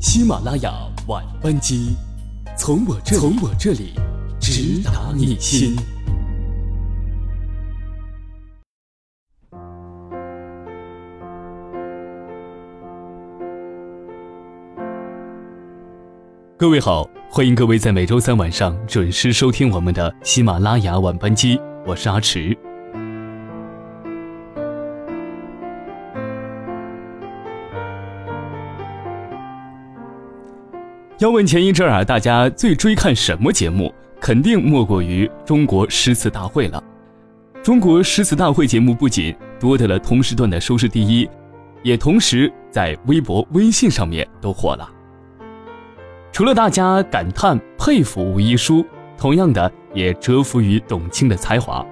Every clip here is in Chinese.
喜马拉雅晚班机，从我这里从我这里直达你心。各位好，欢迎各位在每周三晚上准时收听我们的喜马拉雅晚班机，我是阿迟。要问前一阵啊，大家最追看什么节目？肯定莫过于中国诗词大会了。中国诗词大会节目不仅夺得了同时段的收视第一，也同时在微博、微信上面都火了。除了大家感叹佩服吴一书，同样的也折服于董卿的才华。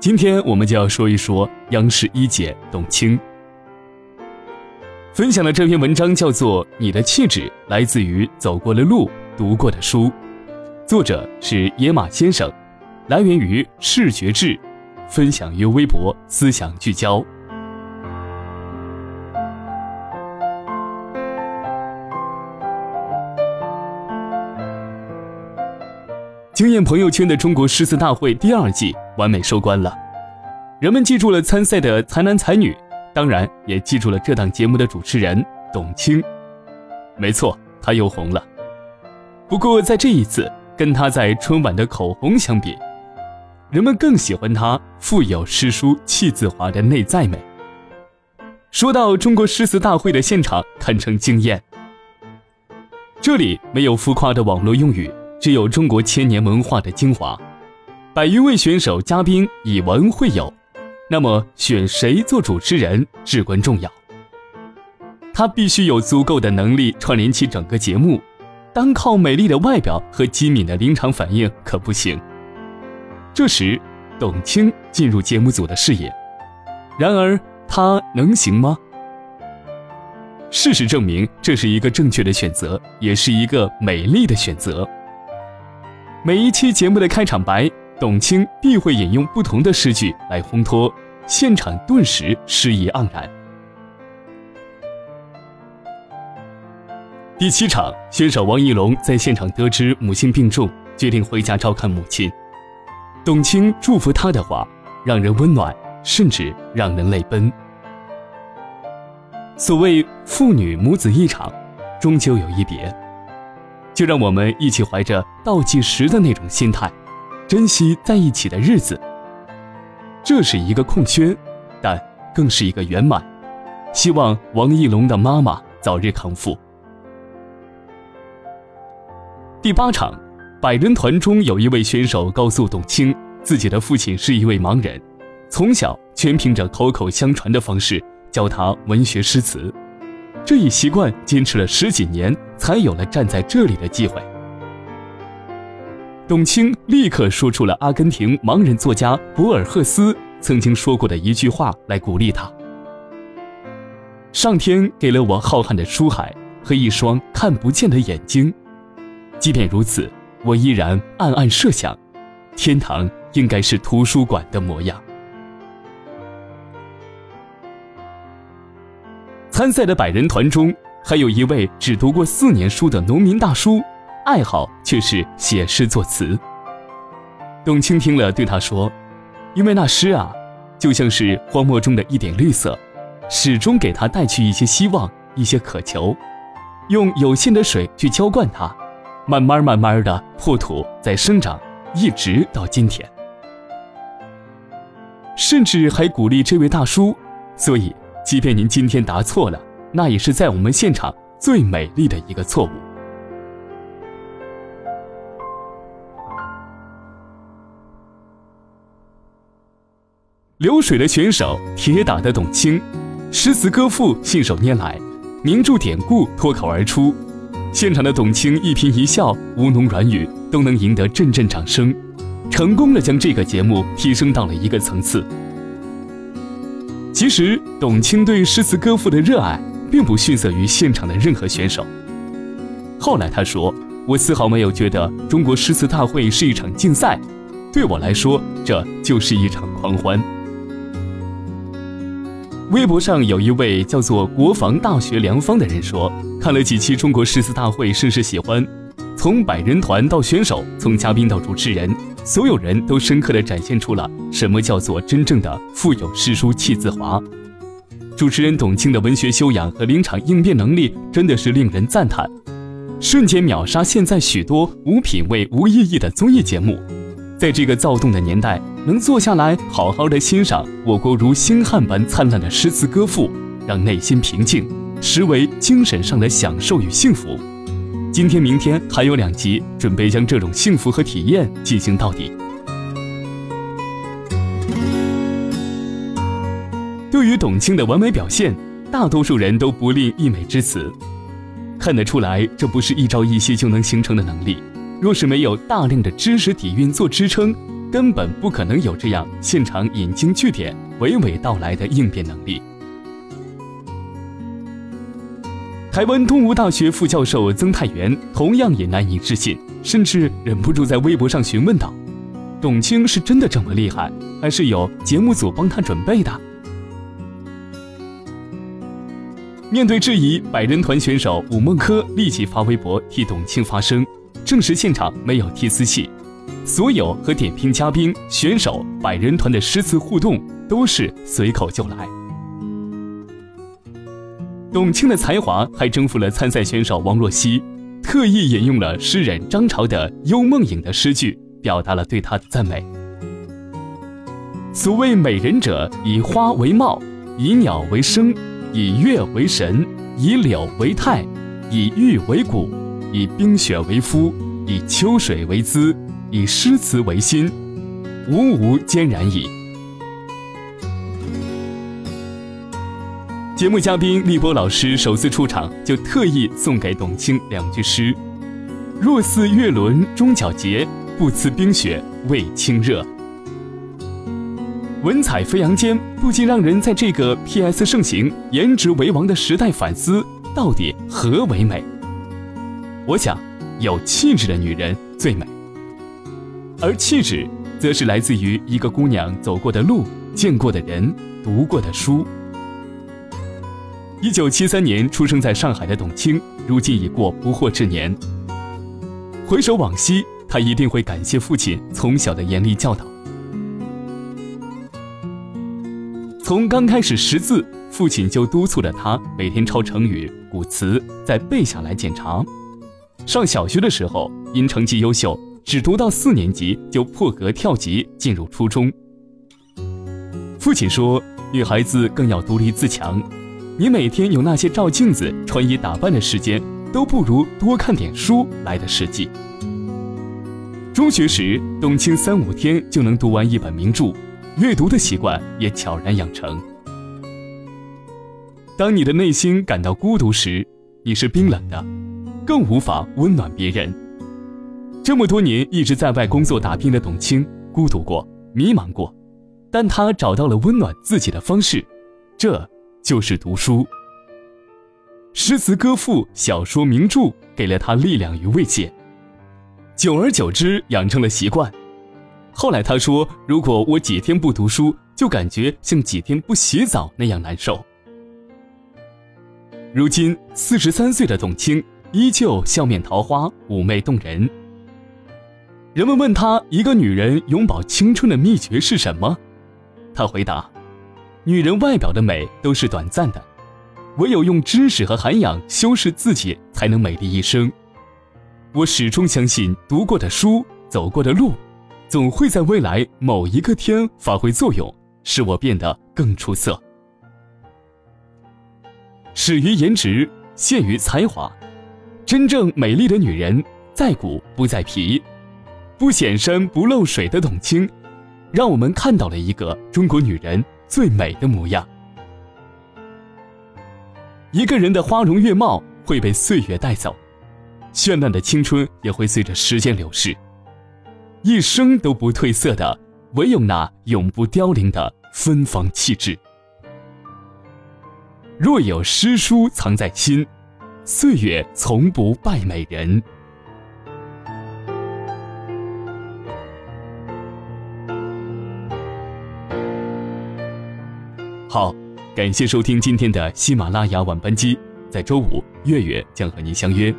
今天我们就要说一说央视一姐董卿。分享的这篇文章叫做《你的气质来自于走过的路、读过的书》，作者是野马先生，来源于视觉志，分享于微博思想聚焦。惊艳朋友圈的中国诗词大会第二季完美收官了，人们记住了参赛的才男才女。当然也记住了这档节目的主持人董卿，没错，她又红了。不过在这一次，跟她在春晚的口红相比，人们更喜欢她富有诗书气自华的内在美。说到中国诗词大会的现场，堪称惊艳。这里没有浮夸的网络用语，只有中国千年文化的精华。百余位选手嘉宾以文会友。那么选谁做主持人至关重要，他必须有足够的能力串联起整个节目，单靠美丽的外表和机敏的临场反应可不行。这时，董卿进入节目组的视野，然而她能行吗？事实证明，这是一个正确的选择，也是一个美丽的选择。每一期节目的开场白。董卿必会引用不同的诗句来烘托，现场顿时诗意盎然。第七场，选手王绎龙在现场得知母亲病重，决定回家照看母亲。董卿祝福他的话，让人温暖，甚至让人泪奔。所谓父女母子一场，终究有一别，就让我们一起怀着倒计时的那种心态。珍惜在一起的日子，这是一个空缺，但更是一个圆满。希望王艺龙的妈妈早日康复。第八场，百人团中有一位选手告诉董卿，自己的父亲是一位盲人，从小全凭着口口相传的方式教他文学诗词，这一习惯坚持了十几年，才有了站在这里的机会。董卿立刻说出了阿根廷盲人作家博尔赫斯曾经说过的一句话来鼓励他：“上天给了我浩瀚的书海和一双看不见的眼睛，即便如此，我依然暗暗设想，天堂应该是图书馆的模样。”参赛的百人团中，还有一位只读过四年书的农民大叔。爱好却是写诗作词。董卿听了，对他说：“因为那诗啊，就像是荒漠中的一点绿色，始终给他带去一些希望，一些渴求。用有限的水去浇灌它，慢慢慢慢的破土在生长，一直到今天。甚至还鼓励这位大叔，所以，即便您今天答错了，那也是在我们现场最美丽的一个错误。”流水的选手，铁打的董卿，诗词歌赋信手拈来，名著典故脱口而出。现场的董卿一颦一笑、吴侬软语都能赢得阵阵掌声，成功的将这个节目提升到了一个层次。其实，董卿对诗词歌赋的热爱并不逊色于现场的任何选手。后来他说：“我丝毫没有觉得中国诗词大会是一场竞赛，对我来说，这就是一场狂欢。”微博上有一位叫做“国防大学良方”的人说，看了几期中国诗词大会，甚是喜欢。从百人团到选手，从嘉宾到主持人，所有人都深刻地展现出了什么叫做真正的富有诗书气自华。主持人董卿的文学修养和临场应变能力真的是令人赞叹，瞬间秒杀现在许多无品位、无意义的综艺节目。在这个躁动的年代，能坐下来好好的欣赏我国如星汉般灿烂的诗词歌赋，让内心平静，实为精神上的享受与幸福。今天、明天还有两集，准备将这种幸福和体验进行到底。对于董卿的完美表现，大多数人都不吝溢美之词。看得出来，这不是一朝一夕就能形成的能力。若是没有大量的知识底蕴做支撑，根本不可能有这样现场引经据典、娓娓道来的应变能力。台湾东吴大学副教授曾泰元同样也难以置信，甚至忍不住在微博上询问道：“董卿是真的这么厉害，还是有节目组帮他准备的？”面对质疑，百人团选手武梦珂立即发微博替董卿发声。证实现场没有提词器，所有和点评嘉宾、选手、百人团的诗词互动都是随口就来。董卿的才华还征服了参赛选手王若曦，特意引用了诗人张潮的《幽梦影》的诗句，表达了对她的赞美。所谓美人者，以花为貌，以鸟为声，以月为神，以柳为态，以玉为骨。以冰雪为肤，以秋水为姿，以诗词为心，吾无兼然矣。节目嘉宾立波老师首次出场就特意送给董卿两句诗：“若似月轮终皎洁，不辞冰雪为清热。”文采飞扬间，不禁让人在这个 P.S. 盛行、颜值为王的时代反思：到底何为美？我想，有气质的女人最美，而气质，则是来自于一个姑娘走过的路、见过的人、读过的书。一九七三年出生在上海的董卿，如今已过不惑之年。回首往昔，她一定会感谢父亲从小的严厉教导。从刚开始识字，父亲就督促着她每天抄成语、古词，再背下来检查。上小学的时候，因成绩优秀，只读到四年级就破格跳级进入初中。父亲说：“女孩子更要独立自强，你每天有那些照镜子、穿衣打扮的时间，都不如多看点书来的实际。”中学时，董卿三五天就能读完一本名著，阅读的习惯也悄然养成。当你的内心感到孤独时，你是冰冷的。更无法温暖别人。这么多年一直在外工作打拼的董卿，孤独过，迷茫过，但她找到了温暖自己的方式，这就是读书。诗词歌赋、小说名著给了她力量与慰藉，久而久之养成了习惯。后来她说：“如果我几天不读书，就感觉像几天不洗澡那样难受。”如今四十三岁的董卿。依旧笑面桃花，妩媚动人。人们问她一个女人永葆青春的秘诀是什么？她回答：“女人外表的美都是短暂的，唯有用知识和涵养修饰自己，才能美丽一生。我始终相信，读过的书，走过的路，总会在未来某一个天发挥作用，使我变得更出色。始于颜值，陷于才华。”真正美丽的女人，在骨不在皮，不显山不漏水的董卿，让我们看到了一个中国女人最美的模样。一个人的花容月貌会被岁月带走，绚烂的青春也会随着时间流逝，一生都不褪色的，唯有那永不凋零的芬芳气质。若有诗书藏在心。岁月从不败美人。好，感谢收听今天的喜马拉雅晚班机，在周五月月将和您相约。